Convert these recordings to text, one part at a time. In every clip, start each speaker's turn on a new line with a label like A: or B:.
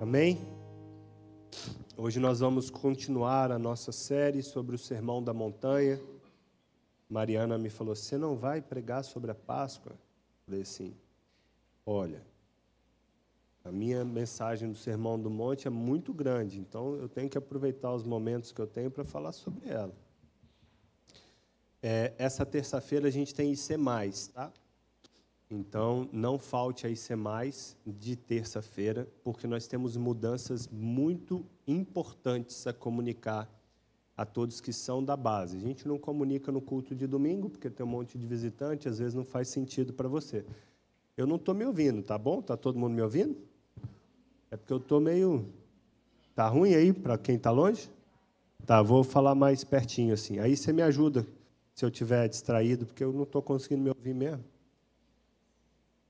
A: Amém? Hoje nós vamos continuar a nossa série sobre o Sermão da Montanha. Mariana me falou: Você não vai pregar sobre a Páscoa? Eu falei assim: Olha, a minha mensagem do Sermão do Monte é muito grande, então eu tenho que aproveitar os momentos que eu tenho para falar sobre ela. É, essa terça-feira a gente tem IC, tá? Então, não falte a IC de terça-feira, porque nós temos mudanças muito importantes a comunicar a todos que são da base. A gente não comunica no culto de domingo, porque tem um monte de visitante, às vezes não faz sentido para você. Eu não estou me ouvindo, tá bom? Está todo mundo me ouvindo? É porque eu estou meio. Tá ruim aí para quem está longe? Tá, vou falar mais pertinho assim. Aí você me ajuda se eu estiver distraído, porque eu não estou conseguindo me ouvir mesmo.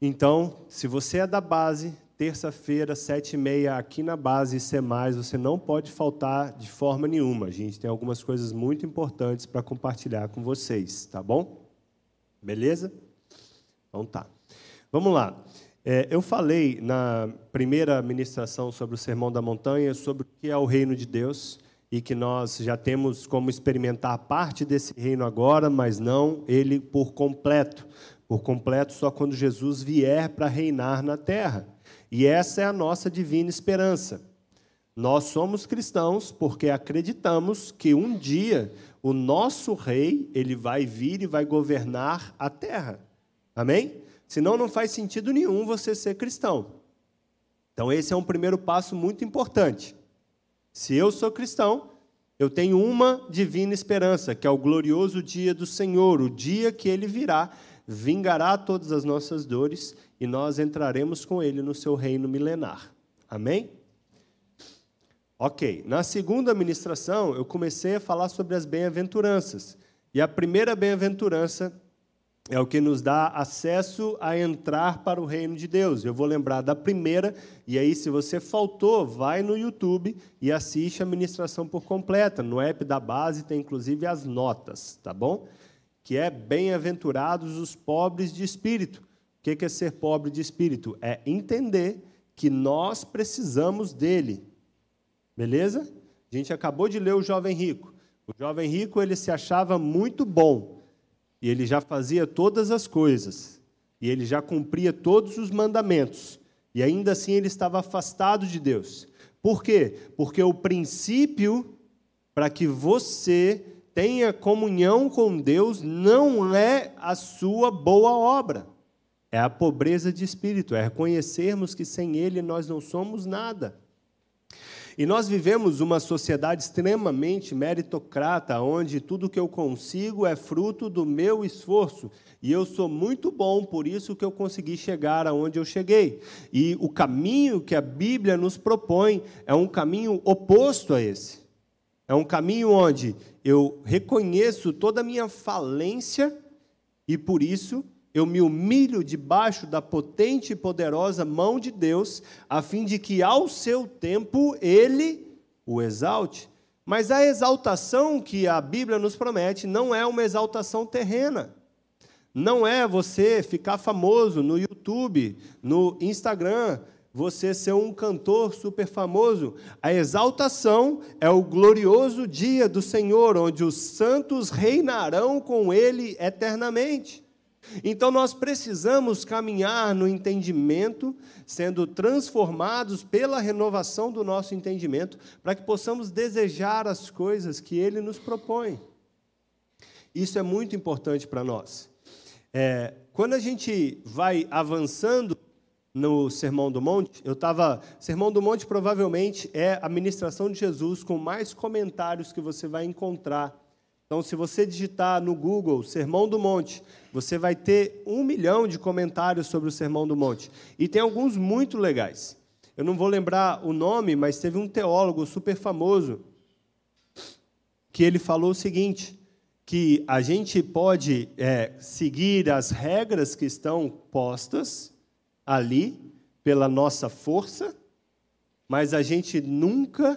A: Então, se você é da base, terça-feira, sete e meia, aqui na base e mais, você não pode faltar de forma nenhuma. A gente tem algumas coisas muito importantes para compartilhar com vocês, tá bom? Beleza? Então tá. Vamos lá. É, eu falei na primeira ministração sobre o Sermão da Montanha sobre o que é o reino de Deus e que nós já temos como experimentar parte desse reino agora, mas não ele por completo por completo só quando Jesus vier para reinar na terra. E essa é a nossa divina esperança. Nós somos cristãos porque acreditamos que um dia o nosso rei, ele vai vir e vai governar a terra. Amém? Senão não faz sentido nenhum você ser cristão. Então esse é um primeiro passo muito importante. Se eu sou cristão, eu tenho uma divina esperança, que é o glorioso dia do Senhor, o dia que ele virá vingará todas as nossas dores e nós entraremos com ele no seu reino milenar. Amém? Ok, na segunda ministração eu comecei a falar sobre as bem-aventuranças. E a primeira bem-aventurança é o que nos dá acesso a entrar para o reino de Deus. Eu vou lembrar da primeira, e aí, se você faltou, vai no YouTube e assiste a ministração por completa. No app da base tem inclusive as notas, tá bom? Que é bem-aventurados os pobres de espírito. O que é ser pobre de espírito? É entender que nós precisamos dele. Beleza? A gente acabou de ler o jovem rico. O jovem rico ele se achava muito bom e ele já fazia todas as coisas e ele já cumpria todos os mandamentos e ainda assim ele estava afastado de Deus. Por quê? Porque o princípio para que você tenha comunhão com Deus não é a sua boa obra. É a pobreza de espírito, é reconhecermos que sem Ele nós não somos nada. E nós vivemos uma sociedade extremamente meritocrata, onde tudo que eu consigo é fruto do meu esforço. E eu sou muito bom, por isso que eu consegui chegar aonde eu cheguei. E o caminho que a Bíblia nos propõe é um caminho oposto a esse. É um caminho onde eu reconheço toda a minha falência e por isso eu me humilho debaixo da potente e poderosa mão de Deus, a fim de que ao seu tempo ele o exalte. Mas a exaltação que a Bíblia nos promete não é uma exaltação terrena. Não é você ficar famoso no YouTube, no Instagram, você ser um cantor super famoso. A exaltação é o glorioso dia do Senhor, onde os santos reinarão com Ele eternamente. Então nós precisamos caminhar no entendimento, sendo transformados pela renovação do nosso entendimento, para que possamos desejar as coisas que Ele nos propõe. Isso é muito importante para nós. É, quando a gente vai avançando no Sermão do Monte, eu estava. Sermão do Monte provavelmente é a ministração de Jesus com mais comentários que você vai encontrar. Então, se você digitar no Google Sermão do Monte, você vai ter um milhão de comentários sobre o Sermão do Monte. E tem alguns muito legais. Eu não vou lembrar o nome, mas teve um teólogo super famoso que ele falou o seguinte: que a gente pode é, seguir as regras que estão postas ali pela nossa força, mas a gente nunca,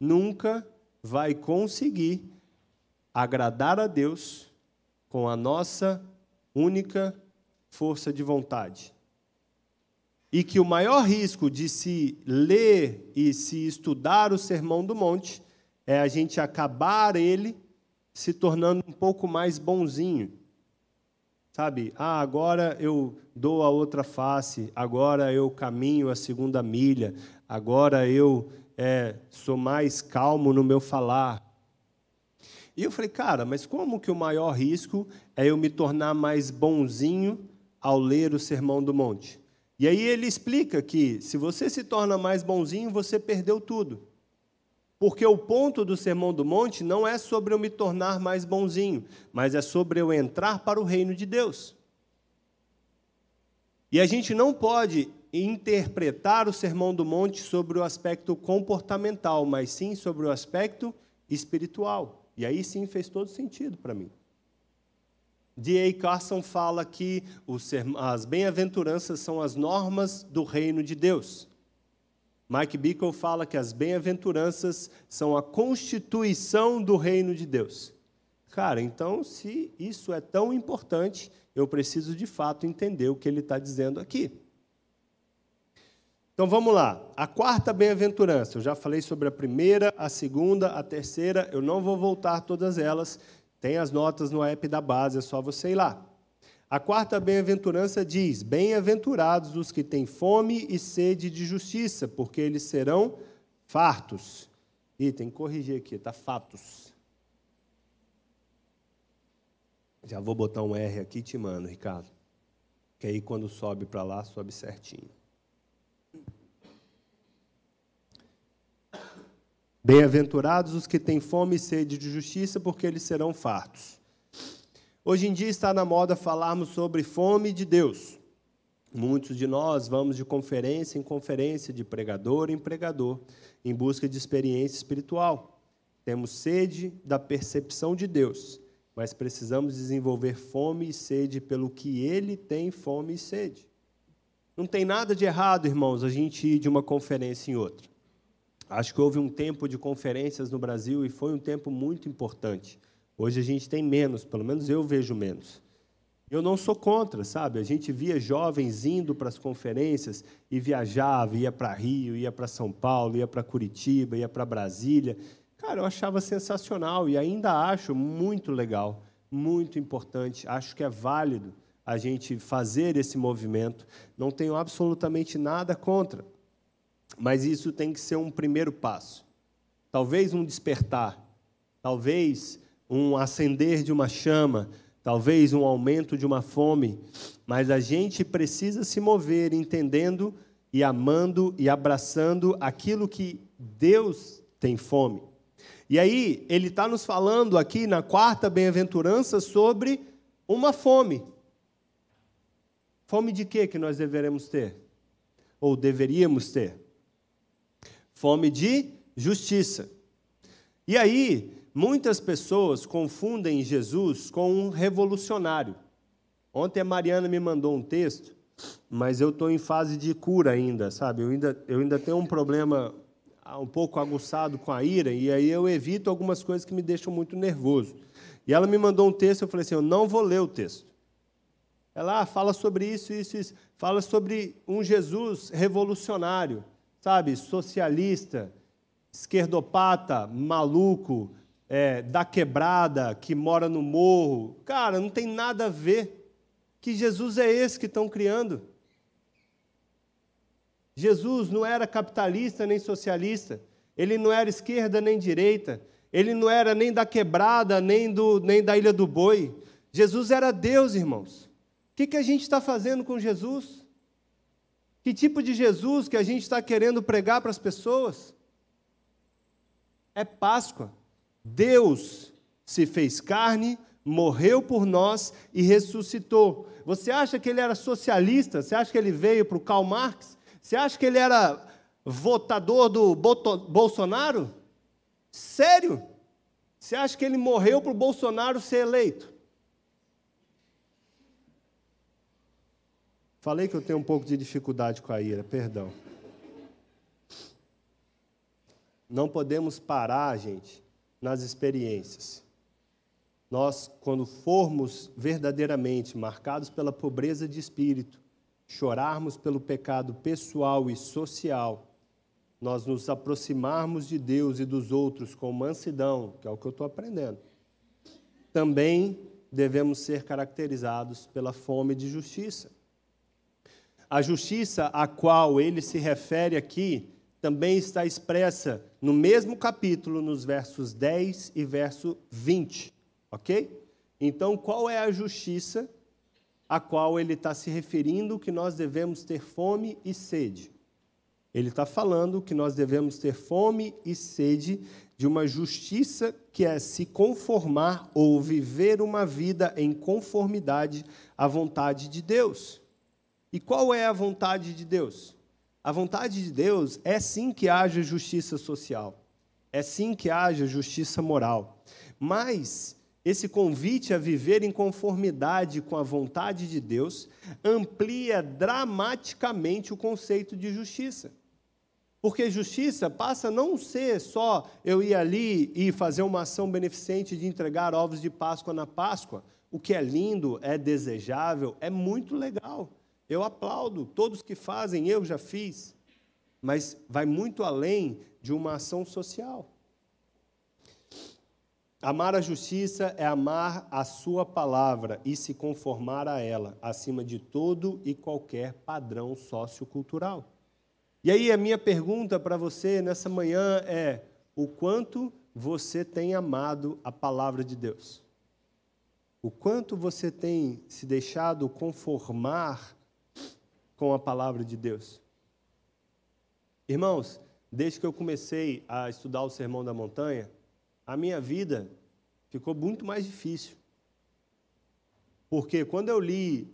A: nunca vai conseguir agradar a Deus com a nossa única força de vontade. e que o maior risco de se ler e se estudar o Sermão do Monte é a gente acabar ele se tornando um pouco mais bonzinho. Sabe? Ah, agora eu dou a outra face, agora eu caminho a segunda milha, agora eu é, sou mais calmo no meu falar. E eu falei, cara, mas como que o maior risco é eu me tornar mais bonzinho ao ler o Sermão do Monte? E aí ele explica que se você se torna mais bonzinho, você perdeu tudo. Porque o ponto do Sermão do Monte não é sobre eu me tornar mais bonzinho, mas é sobre eu entrar para o reino de Deus. E a gente não pode interpretar o Sermão do Monte sobre o aspecto comportamental, mas sim sobre o aspecto espiritual. E aí sim fez todo sentido para mim. D.A. Carson fala que as bem-aventuranças são as normas do reino de Deus. Mike Bickle fala que as bem-aventuranças são a constituição do reino de Deus. Cara, então, se isso é tão importante, eu preciso de fato entender o que ele está dizendo aqui. Então vamos lá. A quarta bem-aventurança. Eu já falei sobre a primeira, a segunda, a terceira. Eu não vou voltar todas elas. Tem as notas no app da base, é só você ir lá. A quarta bem-aventurança diz: Bem-aventurados os que têm fome e sede de justiça, porque eles serão fartos. Ih, tem que corrigir aqui, está fatos. Já vou botar um R aqui e te mando, Ricardo. Que aí quando sobe para lá, sobe certinho. Bem-aventurados os que têm fome e sede de justiça, porque eles serão fartos. Hoje em dia está na moda falarmos sobre fome de Deus. Muitos de nós vamos de conferência em conferência, de pregador em pregador, em busca de experiência espiritual. Temos sede da percepção de Deus, mas precisamos desenvolver fome e sede pelo que Ele tem fome e sede. Não tem nada de errado, irmãos, a gente ir de uma conferência em outra. Acho que houve um tempo de conferências no Brasil e foi um tempo muito importante. Hoje a gente tem menos, pelo menos eu vejo menos. Eu não sou contra, sabe? A gente via jovens indo para as conferências e viajava, ia para Rio, ia para São Paulo, ia para Curitiba, ia para Brasília. Cara, eu achava sensacional e ainda acho muito legal, muito importante. Acho que é válido a gente fazer esse movimento. Não tenho absolutamente nada contra. Mas isso tem que ser um primeiro passo. Talvez um despertar, talvez um acender de uma chama, talvez um aumento de uma fome, mas a gente precisa se mover entendendo e amando e abraçando aquilo que Deus tem fome. E aí, ele está nos falando aqui na quarta bem-aventurança sobre uma fome. Fome de quê que nós deveremos ter? Ou deveríamos ter? fome de justiça. E aí, muitas pessoas confundem Jesus com um revolucionário. Ontem a Mariana me mandou um texto, mas eu estou em fase de cura ainda, sabe? Eu ainda, eu ainda tenho um problema ah, um pouco aguçado com a ira, e aí eu evito algumas coisas que me deixam muito nervoso. E ela me mandou um texto, eu falei assim: eu não vou ler o texto. Ela ah, fala sobre isso, isso, isso. Fala sobre um Jesus revolucionário sabe, socialista, esquerdopata, maluco, é, da quebrada, que mora no morro. Cara, não tem nada a ver. Que Jesus é esse que estão criando? Jesus não era capitalista nem socialista, ele não era esquerda nem direita, ele não era nem da quebrada, nem, do, nem da Ilha do Boi. Jesus era Deus, irmãos. O que, que a gente está fazendo com Jesus? Que tipo de Jesus que a gente está querendo pregar para as pessoas? É Páscoa. Deus se fez carne, morreu por nós e ressuscitou. Você acha que ele era socialista? Você acha que ele veio para o Karl Marx? Você acha que ele era votador do Bolsonaro? Sério? Você acha que ele morreu para o Bolsonaro ser eleito? Falei que eu tenho um pouco de dificuldade com a ira, perdão. Não podemos parar, gente, nas experiências. Nós, quando formos verdadeiramente marcados pela pobreza de espírito, chorarmos pelo pecado pessoal e social, nós nos aproximarmos de Deus e dos outros com mansidão, que é o que eu estou aprendendo, também devemos ser caracterizados pela fome de justiça. A justiça a qual ele se refere aqui também está expressa no mesmo capítulo, nos versos 10 e verso 20, ok? Então, qual é a justiça a qual ele está se referindo que nós devemos ter fome e sede? Ele está falando que nós devemos ter fome e sede de uma justiça que é se conformar ou viver uma vida em conformidade à vontade de Deus. E qual é a vontade de Deus? A vontade de Deus é sim que haja justiça social, é sim que haja justiça moral, mas esse convite a viver em conformidade com a vontade de Deus amplia dramaticamente o conceito de justiça. Porque justiça passa a não ser só eu ir ali e fazer uma ação beneficente de entregar ovos de Páscoa na Páscoa. O que é lindo, é desejável, é muito legal. Eu aplaudo todos que fazem, eu já fiz. Mas vai muito além de uma ação social. Amar a justiça é amar a sua palavra e se conformar a ela, acima de todo e qualquer padrão sociocultural. E aí a minha pergunta para você nessa manhã é: o quanto você tem amado a palavra de Deus? O quanto você tem se deixado conformar com a palavra de Deus? Irmãos, desde que eu comecei a estudar o Sermão da Montanha, a minha vida ficou muito mais difícil. Porque quando eu li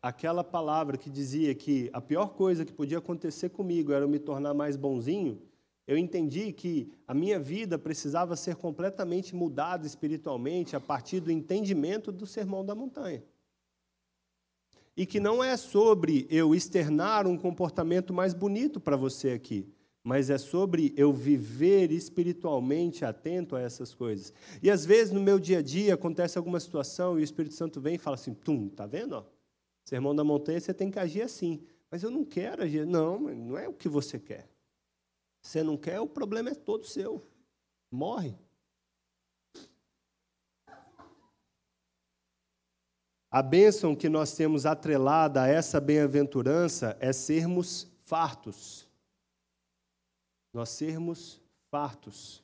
A: aquela palavra que dizia que a pior coisa que podia acontecer comigo era eu me tornar mais bonzinho, eu entendi que a minha vida precisava ser completamente mudada espiritualmente a partir do entendimento do Sermão da Montanha. E que não é sobre eu externar um comportamento mais bonito para você aqui, mas é sobre eu viver espiritualmente atento a essas coisas. E às vezes no meu dia a dia acontece alguma situação e o Espírito Santo vem e fala assim: tum, tá vendo? Sermão da montanha, você tem que agir assim. Mas eu não quero agir. Não, não é o que você quer. Você não quer, o problema é todo seu. Morre. A bênção que nós temos atrelada a essa bem-aventurança é sermos fartos. Nós sermos fartos.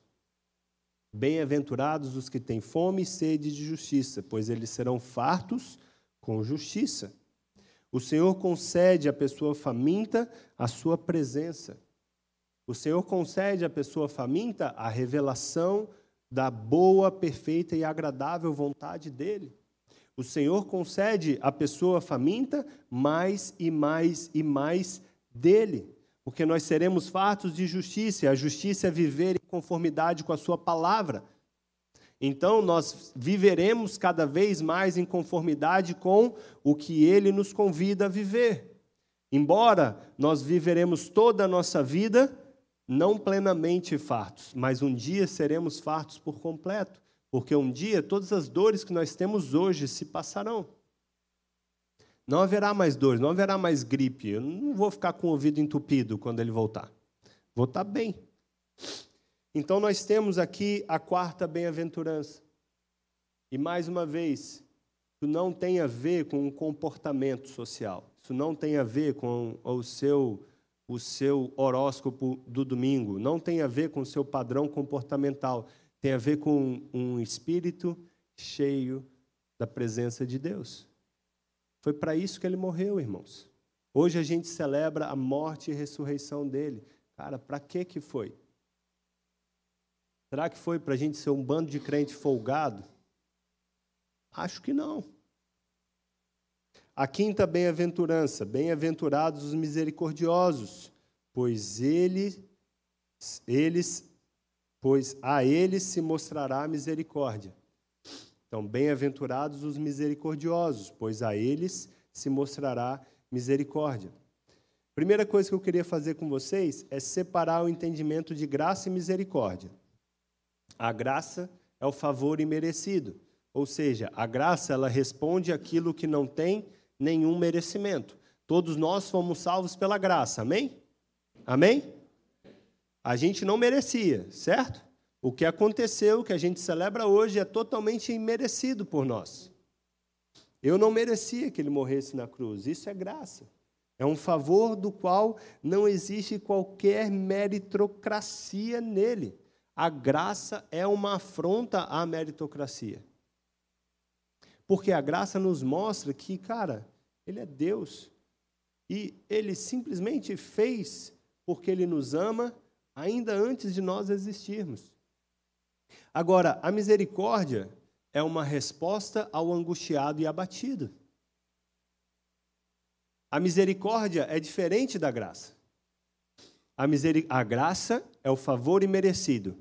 A: Bem-aventurados os que têm fome e sede de justiça, pois eles serão fartos com justiça. O Senhor concede à pessoa faminta a sua presença. O Senhor concede à pessoa faminta a revelação da boa, perfeita e agradável vontade dele. O Senhor concede à pessoa faminta mais e mais e mais dele, porque nós seremos fartos de justiça, e a justiça é viver em conformidade com a sua palavra. Então, nós viveremos cada vez mais em conformidade com o que ele nos convida a viver. Embora nós viveremos toda a nossa vida não plenamente fartos, mas um dia seremos fartos por completo, porque um dia todas as dores que nós temos hoje se passarão. Não haverá mais dores, não haverá mais gripe. Eu não vou ficar com o ouvido entupido quando ele voltar. Vou estar bem. Então, nós temos aqui a quarta bem-aventurança. E mais uma vez, isso não tem a ver com o comportamento social. Isso não tem a ver com o seu, o seu horóscopo do domingo. Não tem a ver com o seu padrão comportamental. Tem a ver com um espírito cheio da presença de Deus. Foi para isso que ele morreu, irmãos. Hoje a gente celebra a morte e ressurreição dele. Cara, para que que foi? Será que foi para a gente ser um bando de crente folgado? Acho que não. A quinta bem-aventurança: bem-aventurados os misericordiosos, pois eles, eles, pois a eles se mostrará a misericórdia. Então, bem-aventurados os misericordiosos, pois a eles se mostrará misericórdia. Primeira coisa que eu queria fazer com vocês é separar o entendimento de graça e misericórdia. A graça é o favor imerecido, ou seja, a graça ela responde aquilo que não tem nenhum merecimento. Todos nós fomos salvos pela graça, amém? Amém? A gente não merecia, certo? O que aconteceu, o que a gente celebra hoje, é totalmente imerecido por nós. Eu não merecia que ele morresse na cruz, isso é graça. É um favor do qual não existe qualquer meritocracia nele. A graça é uma afronta à meritocracia. Porque a graça nos mostra que, cara, ele é Deus. E ele simplesmente fez porque ele nos ama ainda antes de nós existirmos. Agora, a misericórdia é uma resposta ao angustiado e abatido. A misericórdia é diferente da graça. A, a graça é o favor imerecido.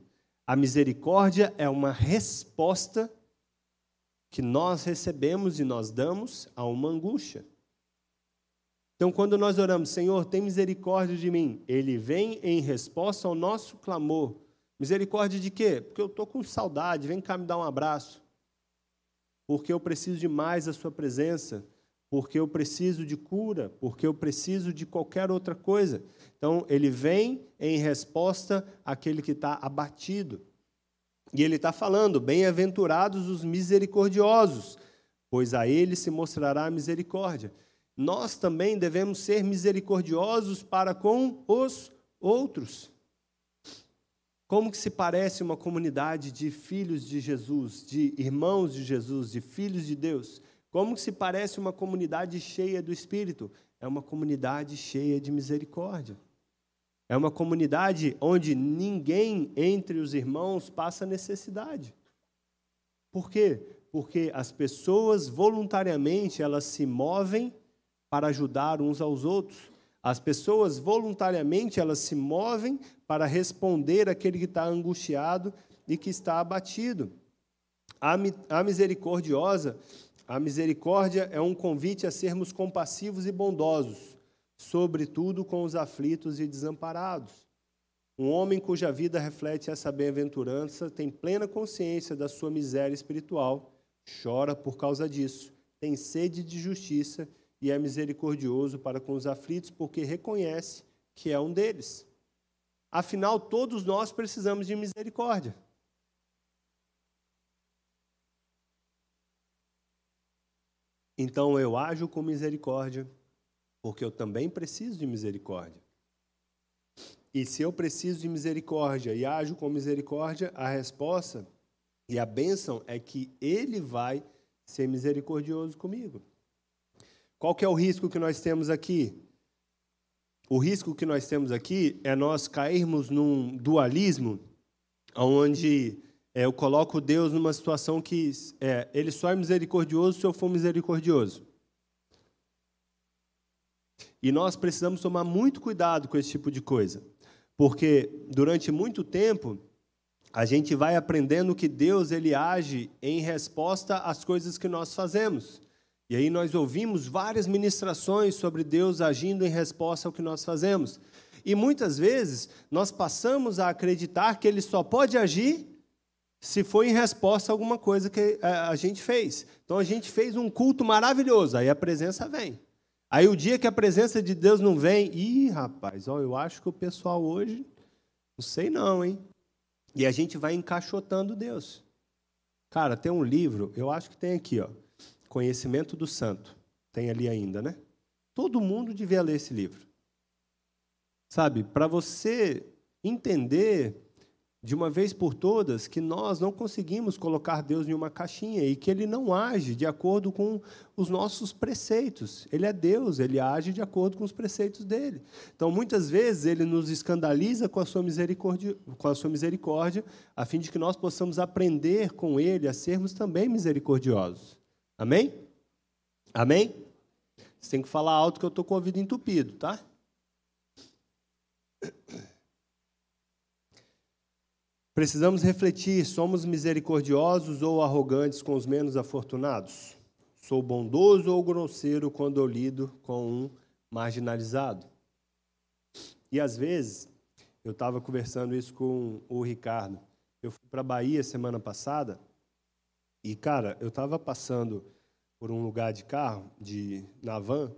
A: A misericórdia é uma resposta que nós recebemos e nós damos a uma angústia. Então, quando nós oramos, Senhor, tem misericórdia de mim, Ele vem em resposta ao nosso clamor. Misericórdia de quê? Porque eu estou com saudade, vem cá me dar um abraço. Porque eu preciso de mais a Sua presença porque eu preciso de cura, porque eu preciso de qualquer outra coisa. Então, ele vem em resposta àquele que está abatido. E ele está falando: bem-aventurados os misericordiosos, pois a eles se mostrará a misericórdia. Nós também devemos ser misericordiosos para com os outros. Como que se parece uma comunidade de filhos de Jesus, de irmãos de Jesus, de filhos de Deus? Como se parece uma comunidade cheia do Espírito? É uma comunidade cheia de misericórdia. É uma comunidade onde ninguém entre os irmãos passa necessidade. Por quê? Porque as pessoas voluntariamente elas se movem para ajudar uns aos outros. As pessoas voluntariamente elas se movem para responder aquele que está angustiado e que está abatido. A misericordiosa a misericórdia é um convite a sermos compassivos e bondosos, sobretudo com os aflitos e desamparados. Um homem cuja vida reflete essa bem-aventurança tem plena consciência da sua miséria espiritual, chora por causa disso, tem sede de justiça e é misericordioso para com os aflitos, porque reconhece que é um deles. Afinal, todos nós precisamos de misericórdia. Então eu ajo com misericórdia, porque eu também preciso de misericórdia. E se eu preciso de misericórdia e ajo com misericórdia, a resposta e a bênção é que Ele vai ser misericordioso comigo. Qual que é o risco que nós temos aqui? O risco que nós temos aqui é nós cairmos num dualismo onde é, eu coloco Deus numa situação que é, ele só é misericordioso se eu for misericordioso. E nós precisamos tomar muito cuidado com esse tipo de coisa, porque durante muito tempo a gente vai aprendendo que Deus ele age em resposta às coisas que nós fazemos. E aí nós ouvimos várias ministrações sobre Deus agindo em resposta ao que nós fazemos. E muitas vezes nós passamos a acreditar que ele só pode agir se foi em resposta a alguma coisa que é, a gente fez. Então a gente fez um culto maravilhoso, aí a presença vem. Aí o dia que a presença de Deus não vem, ih, rapaz, ó, eu acho que o pessoal hoje, não sei não, hein? E a gente vai encaixotando Deus. Cara, tem um livro, eu acho que tem aqui, ó, Conhecimento do Santo. Tem ali ainda, né? Todo mundo devia ler esse livro. Sabe, para você entender de uma vez por todas que nós não conseguimos colocar Deus em uma caixinha e que Ele não age de acordo com os nossos preceitos. Ele é Deus, Ele age de acordo com os preceitos dele. Então, muitas vezes, Ele nos escandaliza com a sua misericórdia, com a sua misericórdia a fim de que nós possamos aprender com Ele a sermos também misericordiosos. Amém? Amém? Você tem que falar alto que eu estou com o ouvido entupido, tá? Precisamos refletir: somos misericordiosos ou arrogantes com os menos afortunados? Sou bondoso ou grosseiro quando eu lido com um marginalizado? E às vezes, eu estava conversando isso com o Ricardo. Eu fui para a Bahia semana passada e, cara, eu estava passando por um lugar de carro, de na van,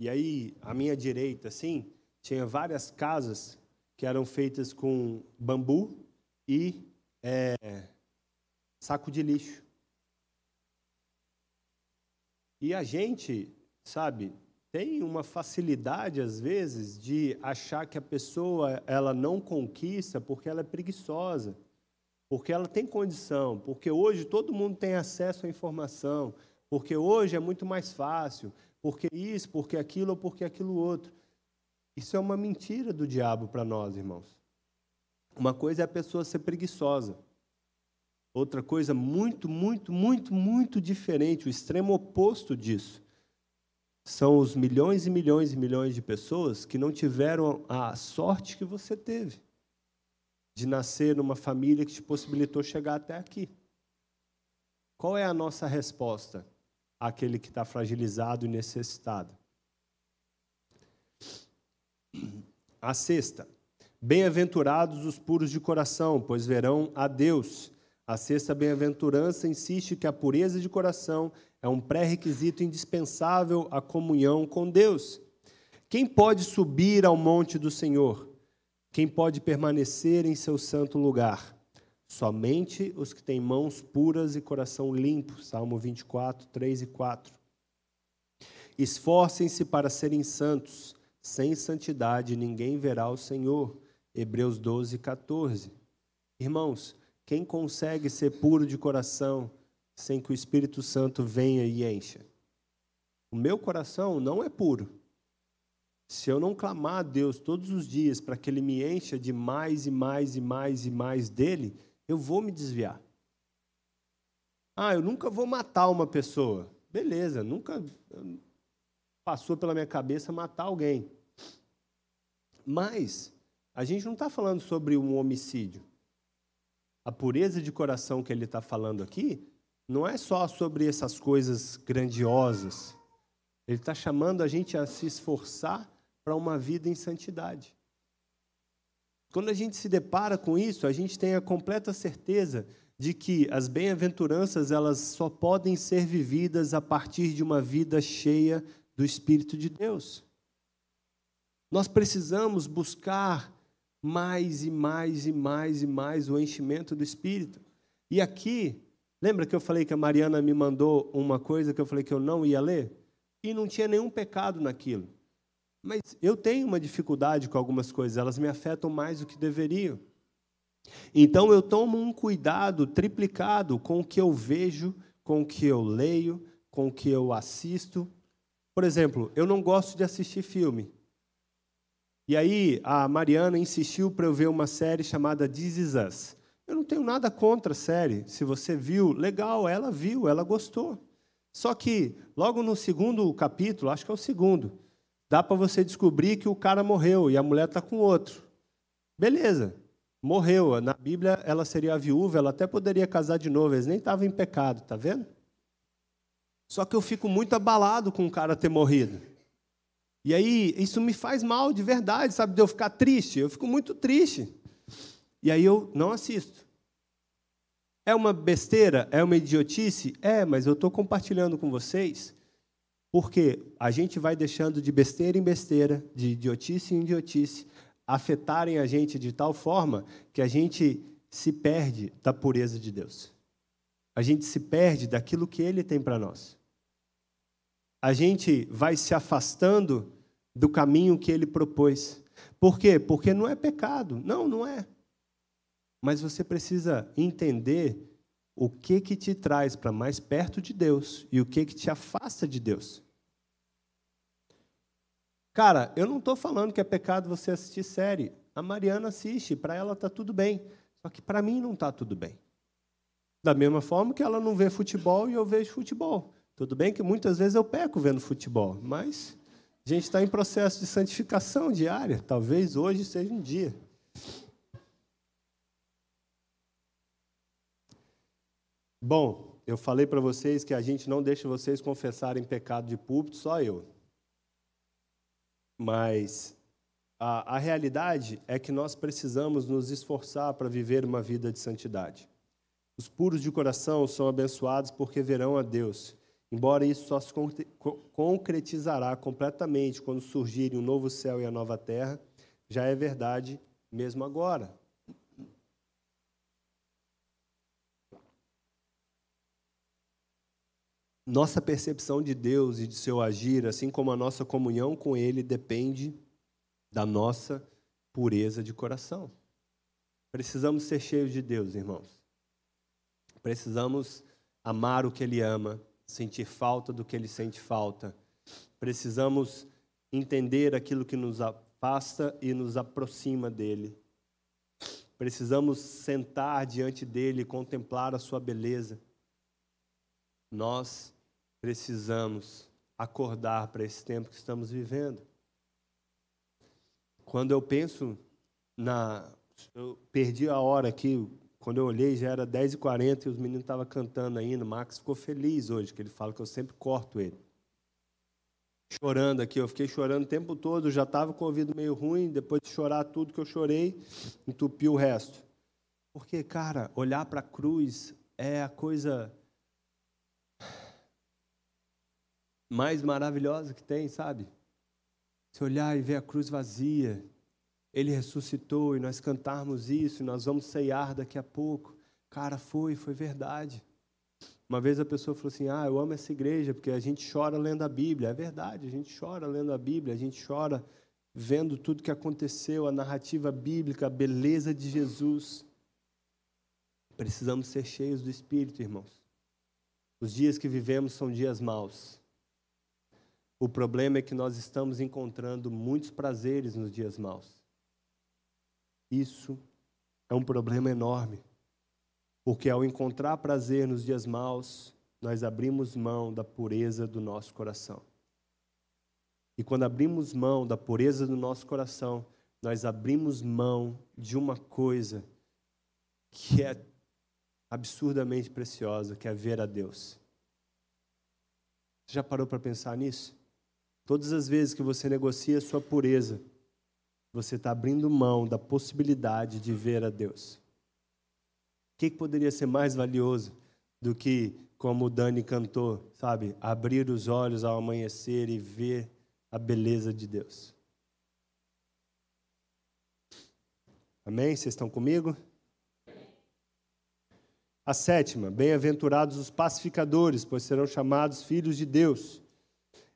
A: E aí, à minha direita, assim, tinha várias casas que eram feitas com bambu e é, saco de lixo. E a gente, sabe, tem uma facilidade às vezes de achar que a pessoa ela não conquista porque ela é preguiçosa, porque ela tem condição, porque hoje todo mundo tem acesso à informação, porque hoje é muito mais fácil, porque isso, porque aquilo ou porque aquilo outro. Isso é uma mentira do diabo para nós, irmãos. Uma coisa é a pessoa ser preguiçosa. Outra coisa muito, muito, muito, muito diferente, o extremo oposto disso, são os milhões e milhões e milhões de pessoas que não tiveram a sorte que você teve de nascer numa família que te possibilitou chegar até aqui. Qual é a nossa resposta àquele que está fragilizado e necessitado? A sexta, bem-aventurados os puros de coração, pois verão a Deus. A sexta bem-aventurança insiste que a pureza de coração é um pré-requisito indispensável à comunhão com Deus. Quem pode subir ao monte do Senhor? Quem pode permanecer em seu santo lugar? Somente os que têm mãos puras e coração limpo. Salmo 24, 3 e 4. Esforcem-se para serem santos sem santidade ninguém verá o Senhor. Hebreus 12, 14. Irmãos, quem consegue ser puro de coração sem que o Espírito Santo venha e encha? O meu coração não é puro. Se eu não clamar a Deus todos os dias para que Ele me encha de mais e mais e mais e mais dele, eu vou me desviar. Ah, eu nunca vou matar uma pessoa. Beleza, nunca passou pela minha cabeça matar alguém. Mas a gente não está falando sobre um homicídio. A pureza de coração que ele está falando aqui não é só sobre essas coisas grandiosas. Ele está chamando a gente a se esforçar para uma vida em santidade. Quando a gente se depara com isso, a gente tem a completa certeza de que as bem-aventuranças elas só podem ser vividas a partir de uma vida cheia do Espírito de Deus. Nós precisamos buscar mais e mais e mais e mais o enchimento do Espírito. E aqui, lembra que eu falei que a Mariana me mandou uma coisa que eu falei que eu não ia ler? E não tinha nenhum pecado naquilo. Mas eu tenho uma dificuldade com algumas coisas, elas me afetam mais do que deveriam. Então eu tomo um cuidado triplicado com o que eu vejo, com o que eu leio, com o que eu assisto. Por exemplo, eu não gosto de assistir filme. E aí a Mariana insistiu para eu ver uma série chamada This Is Us. Eu não tenho nada contra a série. Se você viu, legal, ela viu, ela gostou. Só que logo no segundo capítulo, acho que é o segundo, dá para você descobrir que o cara morreu e a mulher está com outro. Beleza, morreu. Na Bíblia ela seria a viúva, ela até poderia casar de novo, eles nem estavam em pecado, tá vendo? Só que eu fico muito abalado com o cara ter morrido. E aí, isso me faz mal de verdade, sabe? De eu ficar triste. Eu fico muito triste. E aí eu não assisto. É uma besteira? É uma idiotice? É, mas eu estou compartilhando com vocês porque a gente vai deixando de besteira em besteira, de idiotice em idiotice, afetarem a gente de tal forma que a gente se perde da pureza de Deus. A gente se perde daquilo que Ele tem para nós. A gente vai se afastando do caminho que ele propôs. Por quê? Porque não é pecado. Não, não é. Mas você precisa entender o que que te traz para mais perto de Deus e o que que te afasta de Deus. Cara, eu não estou falando que é pecado você assistir série. A Mariana assiste, para ela está tudo bem. Só que para mim não está tudo bem. Da mesma forma que ela não vê futebol e eu vejo futebol. Tudo bem que muitas vezes eu peco vendo futebol, mas a gente está em processo de santificação diária. Talvez hoje seja um dia. Bom, eu falei para vocês que a gente não deixa vocês confessarem pecado de púlpito, só eu. Mas a, a realidade é que nós precisamos nos esforçar para viver uma vida de santidade. Os puros de coração são abençoados porque verão a Deus. embora isso só se concretizará completamente quando surgirem um novo céu e a nova terra, já é verdade mesmo agora. Nossa percepção de Deus e de seu agir, assim como a nossa comunhão com Ele, depende da nossa pureza de coração. Precisamos ser cheios de Deus, irmãos. Precisamos amar o que Ele ama, sentir falta do que Ele sente falta. Precisamos entender aquilo que nos afasta e nos aproxima dele. Precisamos sentar diante dele e contemplar a sua beleza. Nós precisamos acordar para esse tempo que estamos vivendo. Quando eu penso na. Eu perdi a hora aqui, quando eu olhei já era 10h40 e os meninos estavam cantando ainda. O Max ficou feliz hoje, que ele fala que eu sempre corto ele. Chorando aqui, eu fiquei chorando o tempo todo, já estava com o ouvido meio ruim, depois de chorar tudo que eu chorei, entupi o resto. Porque, cara, olhar para a cruz é a coisa mais maravilhosa que tem, sabe? Se olhar e ver a cruz vazia, ele ressuscitou e nós cantarmos isso, e nós vamos ceiar daqui a pouco. Cara, foi, foi verdade. Uma vez a pessoa falou assim: Ah, eu amo essa igreja porque a gente chora lendo a Bíblia. É verdade, a gente chora lendo a Bíblia, a gente chora vendo tudo que aconteceu, a narrativa bíblica, a beleza de Jesus. Precisamos ser cheios do Espírito, irmãos. Os dias que vivemos são dias maus. O problema é que nós estamos encontrando muitos prazeres nos dias maus. Isso é um problema enorme. Porque ao encontrar prazer nos dias maus, nós abrimos mão da pureza do nosso coração. E quando abrimos mão da pureza do nosso coração, nós abrimos mão de uma coisa que é absurdamente preciosa, que é ver a Deus. Você já parou para pensar nisso? Todas as vezes que você negocia a sua pureza, você está abrindo mão da possibilidade de ver a Deus. O que, poderia ser mais valioso do que, como o Dani cantou, sabe, abrir os olhos ao amanhecer e ver a beleza de Deus? Amém? Vocês estão comigo? A sétima, bem-aventurados os pacificadores, pois serão chamados filhos de Deus.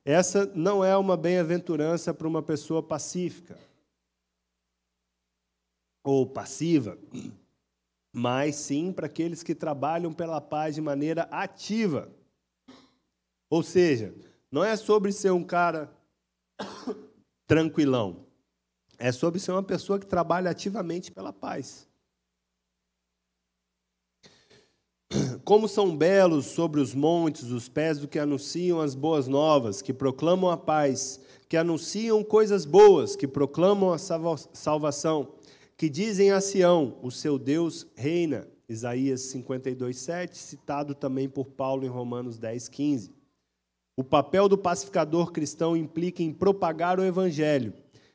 A: Essa não é uma bem-aventurança para uma pessoa pacífica ou passiva, mas sim para aqueles que trabalham pela paz de maneira ativa. Ou seja, não é sobre ser um cara tranquilão, é sobre ser uma pessoa que trabalha ativamente pela paz. Como são belos sobre os montes os pés do que anunciam as boas novas, que proclamam a paz, que anunciam coisas boas, que proclamam a salvação, que dizem a Sião: o seu Deus reina. Isaías 52, 7, citado também por Paulo em Romanos 10, 15. O papel do pacificador cristão implica em propagar o evangelho,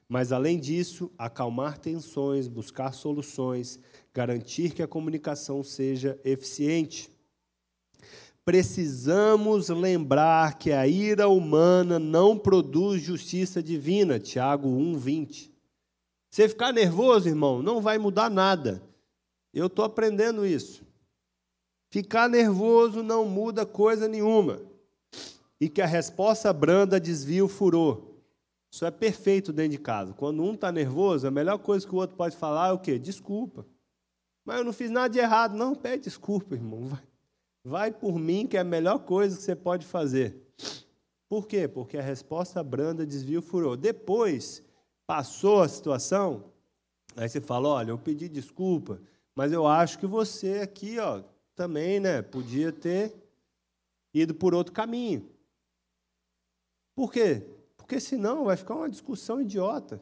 A: mas além disso, acalmar tensões, buscar soluções, garantir que a comunicação seja eficiente. Precisamos lembrar que a ira humana não produz justiça divina, Tiago 1:20. Você ficar nervoso, irmão, não vai mudar nada. Eu estou aprendendo isso. Ficar nervoso não muda coisa nenhuma. E que a resposta branda desvia o furor. Isso é perfeito dentro de casa. Quando um está nervoso, a melhor coisa que o outro pode falar é o quê? Desculpa. Mas eu não fiz nada de errado. Não, pede desculpa, irmão. Vai, vai por mim, que é a melhor coisa que você pode fazer. Por quê? Porque a resposta branda desvia o furor. Depois, passou a situação, aí você fala, olha, eu pedi desculpa, mas eu acho que você aqui, ó, também, né, podia ter ido por outro caminho. Por quê? Porque senão vai ficar uma discussão idiota.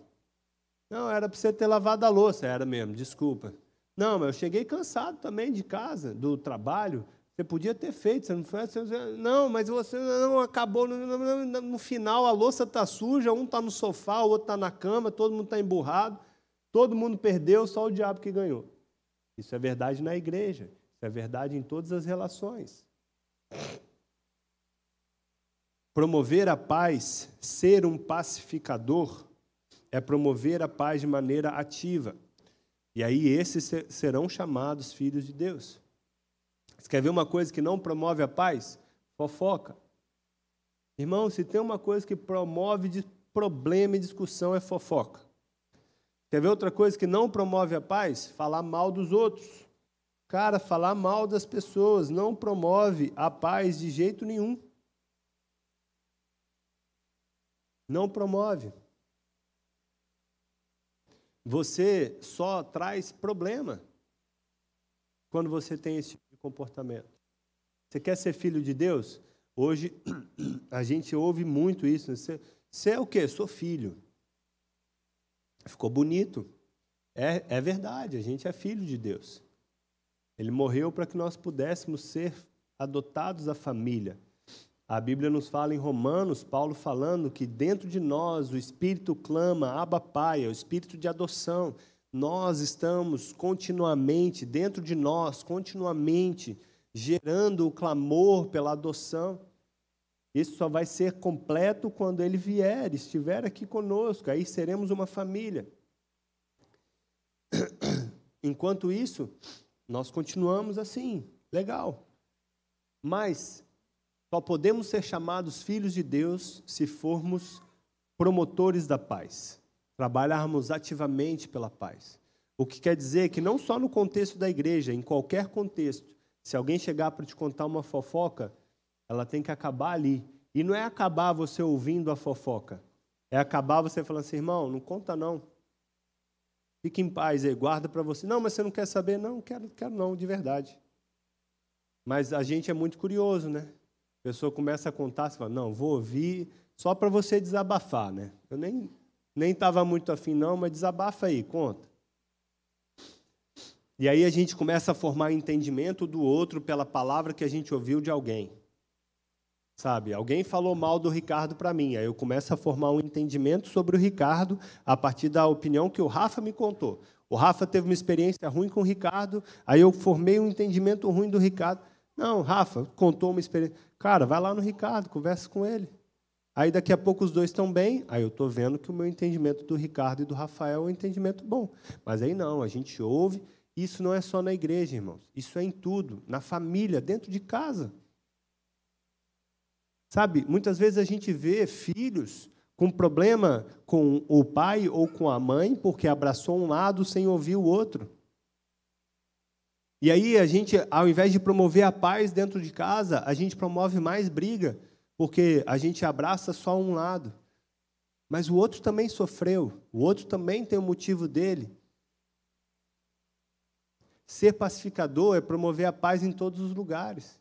A: Não, era para você ter lavado a louça, era mesmo, desculpa. Não, mas eu cheguei cansado também de casa, do trabalho. Você podia ter feito, você não fez. Não, mas você não acabou. No final a louça está suja, um está no sofá, o outro está na cama, todo mundo está emburrado, todo mundo perdeu, só o diabo que ganhou. Isso é verdade na igreja, isso é verdade em todas as relações. Promover a paz, ser um pacificador, é promover a paz de maneira ativa. E aí esses serão chamados filhos de Deus. Você quer ver uma coisa que não promove a paz? Fofoca. Irmão, se tem uma coisa que promove problema e discussão é fofoca. Quer ver outra coisa que não promove a paz? Falar mal dos outros. Cara, falar mal das pessoas não promove a paz de jeito nenhum. Não promove. Você só traz problema quando você tem esse tipo de comportamento. Você quer ser filho de Deus? Hoje a gente ouve muito isso. Né? Você, você é o quê? Sou filho. Ficou bonito. É, é verdade, a gente é filho de Deus. Ele morreu para que nós pudéssemos ser adotados à família. A Bíblia nos fala em Romanos, Paulo falando que dentro de nós o Espírito clama, Abba Pai, é o Espírito de adoção. Nós estamos continuamente, dentro de nós, continuamente, gerando o clamor pela adoção. Isso só vai ser completo quando ele vier, estiver aqui conosco, aí seremos uma família. Enquanto isso, nós continuamos assim, legal. Mas só podemos ser chamados filhos de Deus se formos promotores da paz, trabalharmos ativamente pela paz. O que quer dizer que não só no contexto da igreja, em qualquer contexto, se alguém chegar para te contar uma fofoca, ela tem que acabar ali. E não é acabar você ouvindo a fofoca, é acabar você falando assim, irmão, não conta não. Fique em paz aí, guarda para você. Não, mas você não quer saber? Não, quero, quero não, de verdade. Mas a gente é muito curioso, né? A pessoa começa a contar, você fala, não, vou ouvir só para você desabafar, né? Eu nem nem estava muito afim não, mas desabafa aí, conta. E aí a gente começa a formar entendimento do outro pela palavra que a gente ouviu de alguém. Sabe, alguém falou mal do Ricardo para mim, aí eu começo a formar um entendimento sobre o Ricardo a partir da opinião que o Rafa me contou. O Rafa teve uma experiência ruim com o Ricardo, aí eu formei um entendimento ruim do Ricardo. Não, Rafa contou uma experiência. Cara, vai lá no Ricardo, conversa com ele. Aí daqui a pouco os dois estão bem, aí eu estou vendo que o meu entendimento do Ricardo e do Rafael é um entendimento bom. Mas aí não, a gente ouve. Isso não é só na igreja, irmãos. Isso é em tudo, na família, dentro de casa. Sabe, muitas vezes a gente vê filhos com problema com o pai ou com a mãe porque abraçou um lado sem ouvir o outro. E aí a gente, ao invés de promover a paz dentro de casa, a gente promove mais briga, porque a gente abraça só um lado. Mas o outro também sofreu, o outro também tem o motivo dele. Ser pacificador é promover a paz em todos os lugares.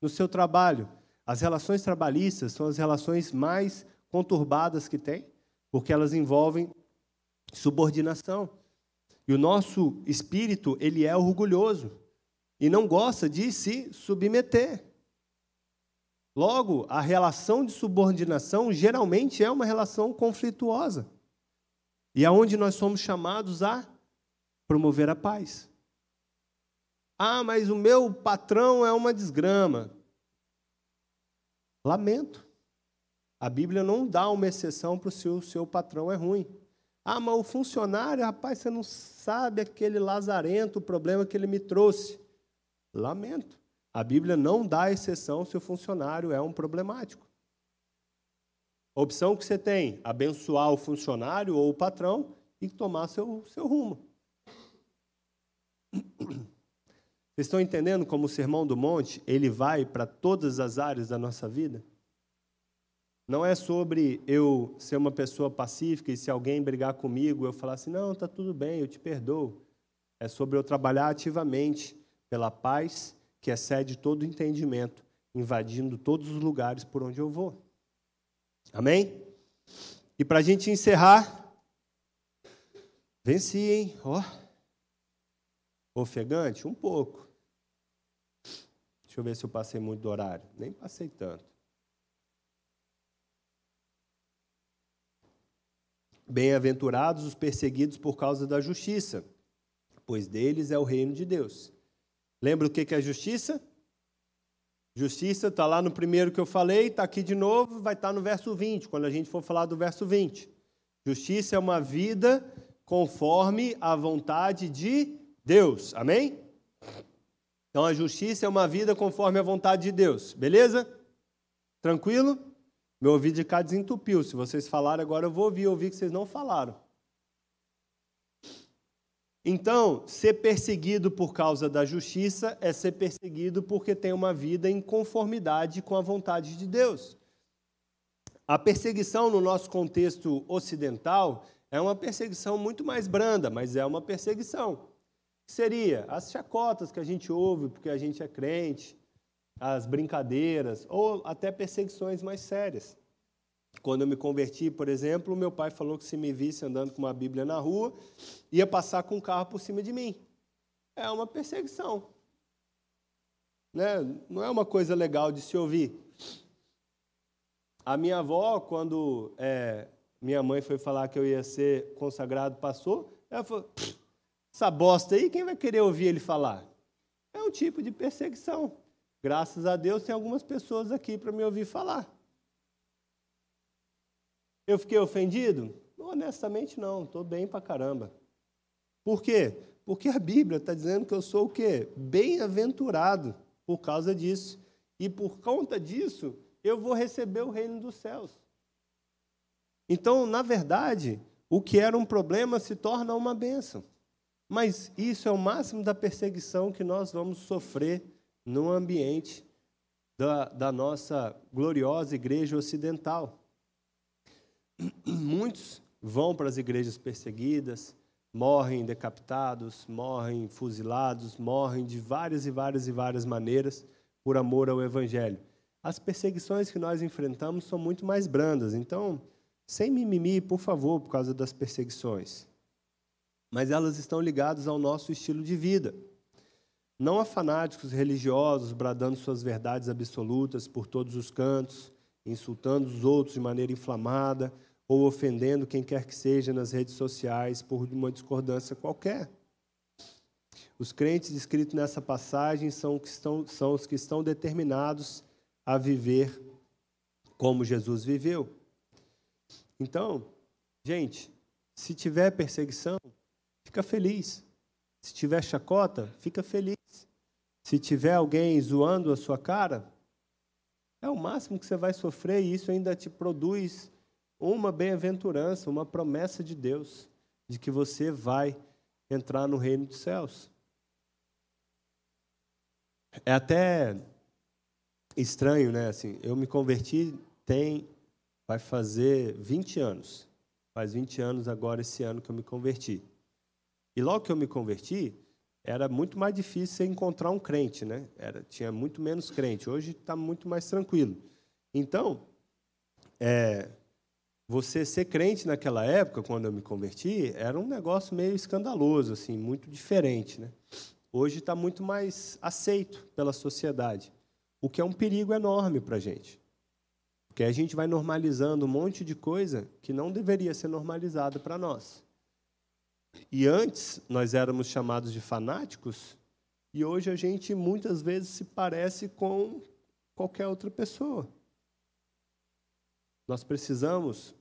A: No seu trabalho, as relações trabalhistas são as relações mais conturbadas que tem, porque elas envolvem subordinação. E o nosso espírito, ele é orgulhoso e não gosta de se submeter. Logo, a relação de subordinação geralmente é uma relação conflituosa. E aonde é nós somos chamados a promover a paz. Ah, mas o meu patrão é uma desgrama. Lamento. A Bíblia não dá uma exceção para o seu, seu patrão é ruim. Ah, mas o funcionário, rapaz, você não sabe aquele lazarento, o problema que ele me trouxe. Lamento. A Bíblia não dá exceção se o funcionário é um problemático. A opção que você tem, abençoar o funcionário ou o patrão e tomar seu, seu rumo. Vocês estão entendendo como o Sermão do Monte, ele vai para todas as áreas da nossa vida? Não é sobre eu ser uma pessoa pacífica e se alguém brigar comigo, eu falar assim: não, está tudo bem, eu te perdoo. É sobre eu trabalhar ativamente pela paz que excede todo entendimento, invadindo todos os lugares por onde eu vou. Amém? E para a gente encerrar, venci, hein? Ó. Oh. Ofegante? Um pouco. Deixa eu ver se eu passei muito do horário. Nem passei tanto. Bem-aventurados os perseguidos por causa da justiça, pois deles é o reino de Deus. Lembra o que é justiça? Justiça está lá no primeiro que eu falei, está aqui de novo, vai estar tá no verso 20, quando a gente for falar do verso 20. Justiça é uma vida conforme a vontade de Deus. Amém? Então a justiça é uma vida conforme a vontade de Deus. Beleza? Tranquilo? Meu ouvido de cá desentupiu. Se vocês falaram agora, eu vou ouvir. Eu ouvi que vocês não falaram. Então, ser perseguido por causa da justiça é ser perseguido porque tem uma vida em conformidade com a vontade de Deus. A perseguição no nosso contexto ocidental é uma perseguição muito mais branda, mas é uma perseguição. Seria as chacotas que a gente ouve porque a gente é crente, as brincadeiras, ou até perseguições mais sérias. Quando eu me converti, por exemplo, meu pai falou que se me visse andando com uma Bíblia na rua, ia passar com um carro por cima de mim. É uma perseguição. Né? Não é uma coisa legal de se ouvir. A minha avó, quando é, minha mãe foi falar que eu ia ser consagrado pastor, ela falou: essa bosta aí, quem vai querer ouvir ele falar? É um tipo de perseguição. Graças a Deus, tem algumas pessoas aqui para me ouvir falar. Eu fiquei ofendido? Honestamente, não. Estou bem pra caramba. Por quê? Porque a Bíblia está dizendo que eu sou o quê? Bem-aventurado por causa disso. E por conta disso, eu vou receber o reino dos céus. Então, na verdade, o que era um problema se torna uma bênção. Mas isso é o máximo da perseguição que nós vamos sofrer no ambiente da, da nossa gloriosa igreja ocidental. Muitos vão para as igrejas perseguidas, morrem decapitados, morrem fuzilados, morrem de várias e várias e várias maneiras por amor ao Evangelho. As perseguições que nós enfrentamos são muito mais brandas, então, sem mimimi, por favor, por causa das perseguições. Mas elas estão ligadas ao nosso estilo de vida. Não há fanáticos religiosos bradando suas verdades absolutas por todos os cantos, insultando os outros de maneira inflamada, ou ofendendo quem quer que seja nas redes sociais por uma discordância qualquer. Os crentes descritos nessa passagem são, que estão, são os que estão determinados a viver como Jesus viveu. Então, gente, se tiver perseguição, fica feliz. Se tiver chacota, fica feliz. Se tiver alguém zoando a sua cara, é o máximo que você vai sofrer e isso ainda te produz uma bem-aventurança, uma promessa de Deus de que você vai entrar no reino dos céus. É até estranho, né? Assim, eu me converti tem vai fazer 20 anos. Faz 20 anos agora esse ano que eu me converti. E logo que eu me converti, era muito mais difícil encontrar um crente, né? Era, tinha muito menos crente. Hoje está muito mais tranquilo. Então, é, você ser crente naquela época, quando eu me converti, era um negócio meio escandaloso, assim, muito diferente. Né? Hoje está muito mais aceito pela sociedade, o que é um perigo enorme para a gente. Porque a gente vai normalizando um monte de coisa que não deveria ser normalizada para nós. E antes nós éramos chamados de fanáticos, e hoje a gente muitas vezes se parece com qualquer outra pessoa. Nós precisamos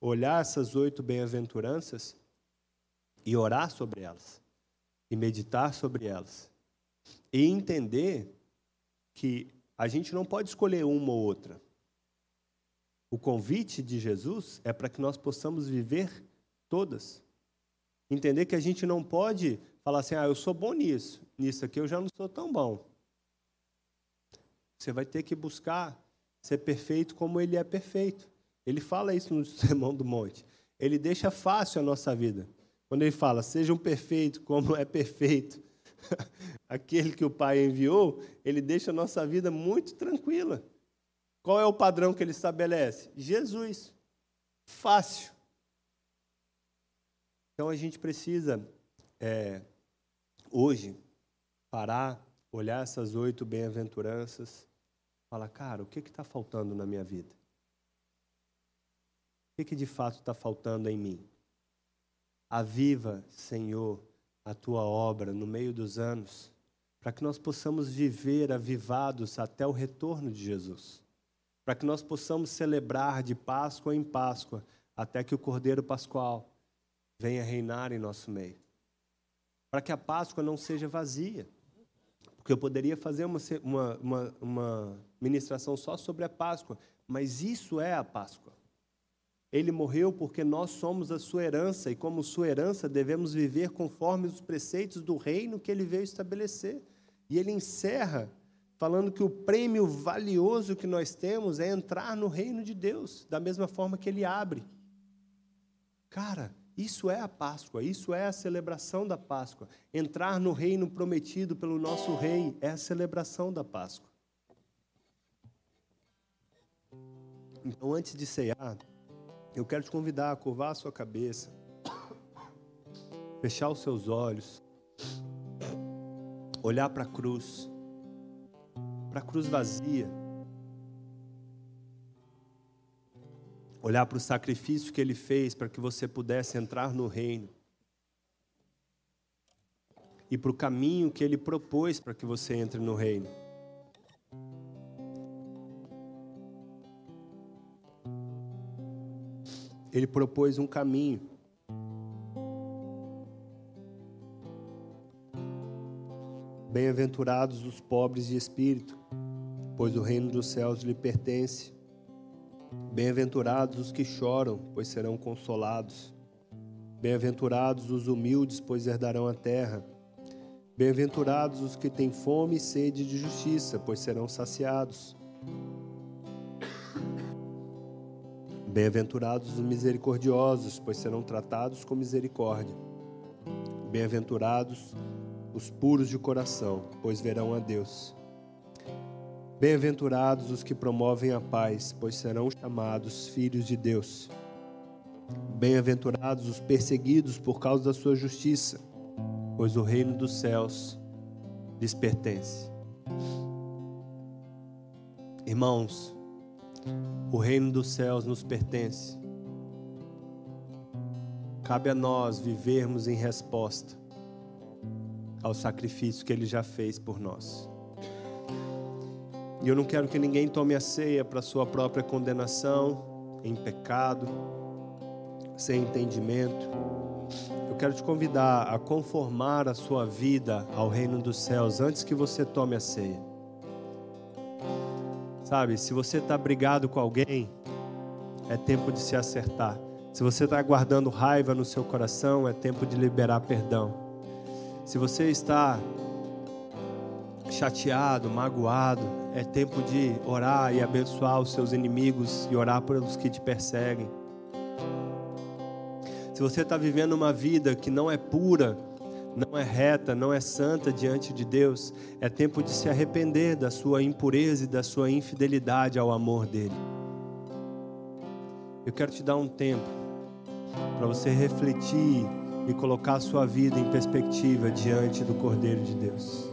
A: olhar essas oito bem-aventuranças e orar sobre elas, e meditar sobre elas, e entender que a gente não pode escolher uma ou outra. O convite de Jesus é para que nós possamos viver todas. Entender que a gente não pode falar assim, ah, eu sou bom nisso, nisso aqui eu já não sou tão bom. Você vai ter que buscar ser perfeito como ele é perfeito. Ele fala isso no Sermão do Monte. Ele deixa fácil a nossa vida. Quando ele fala, sejam perfeitos como é perfeito aquele que o Pai enviou, ele deixa a nossa vida muito tranquila. Qual é o padrão que ele estabelece? Jesus. Fácil. Então a gente precisa, é, hoje, parar, olhar essas oito bem-aventuranças, falar, cara, o que está faltando na minha vida? O que, que de fato está faltando em mim? Aviva, Senhor, a tua obra no meio dos anos. para que nós possamos viver avivados até o retorno de Jesus, para que nós possamos celebrar de Páscoa em Páscoa até que o Cordeiro Pascual venha reinar em nosso meio, para que a Páscoa não seja vazia, porque eu poderia fazer uma, uma, uma, uma ministração só sobre a Páscoa, mas isso é a Páscoa. Ele morreu porque nós somos a sua herança e, como sua herança, devemos viver conforme os preceitos do reino que ele veio estabelecer. E ele encerra falando que o prêmio valioso que nós temos é entrar no reino de Deus, da mesma forma que ele abre. Cara, isso é a Páscoa, isso é a celebração da Páscoa. Entrar no reino prometido pelo nosso rei é a celebração da Páscoa. Então, antes de cear, eu quero te convidar a curvar a sua cabeça, fechar os seus olhos, olhar para a cruz, para a cruz vazia, olhar para o sacrifício que ele fez para que você pudesse entrar no reino e para o caminho que ele propôs para que você entre no reino. ele propôs um caminho. Bem-aventurados os pobres de espírito, pois o reino dos céus lhe pertence. Bem-aventurados os que choram, pois serão consolados. Bem-aventurados os humildes, pois herdarão a terra. Bem-aventurados os que têm fome e sede de justiça, pois serão saciados. Bem-aventurados os misericordiosos, pois serão tratados com misericórdia. Bem-aventurados os puros de coração, pois verão a Deus. Bem-aventurados os que promovem a paz, pois serão chamados filhos de Deus. Bem-aventurados os perseguidos por causa da sua justiça, pois o reino dos céus lhes pertence. Irmãos, o reino dos céus nos pertence. Cabe a nós vivermos em resposta ao sacrifício que Ele já fez por nós. E eu não quero que ninguém tome a ceia para sua própria condenação, em pecado, sem entendimento. Eu quero te convidar a conformar a sua vida ao reino dos céus antes que você tome a ceia. Sabe, se você está brigado com alguém, é tempo de se acertar. Se você está guardando raiva no seu coração, é tempo de liberar perdão. Se você está chateado, magoado, é tempo de orar e abençoar os seus inimigos e orar pelos que te perseguem. Se você está vivendo uma vida que não é pura, não é reta, não é santa diante de Deus, é tempo de se arrepender da sua impureza e da sua infidelidade ao amor dele. Eu quero te dar um tempo para você refletir e colocar a sua vida em perspectiva diante do Cordeiro de Deus.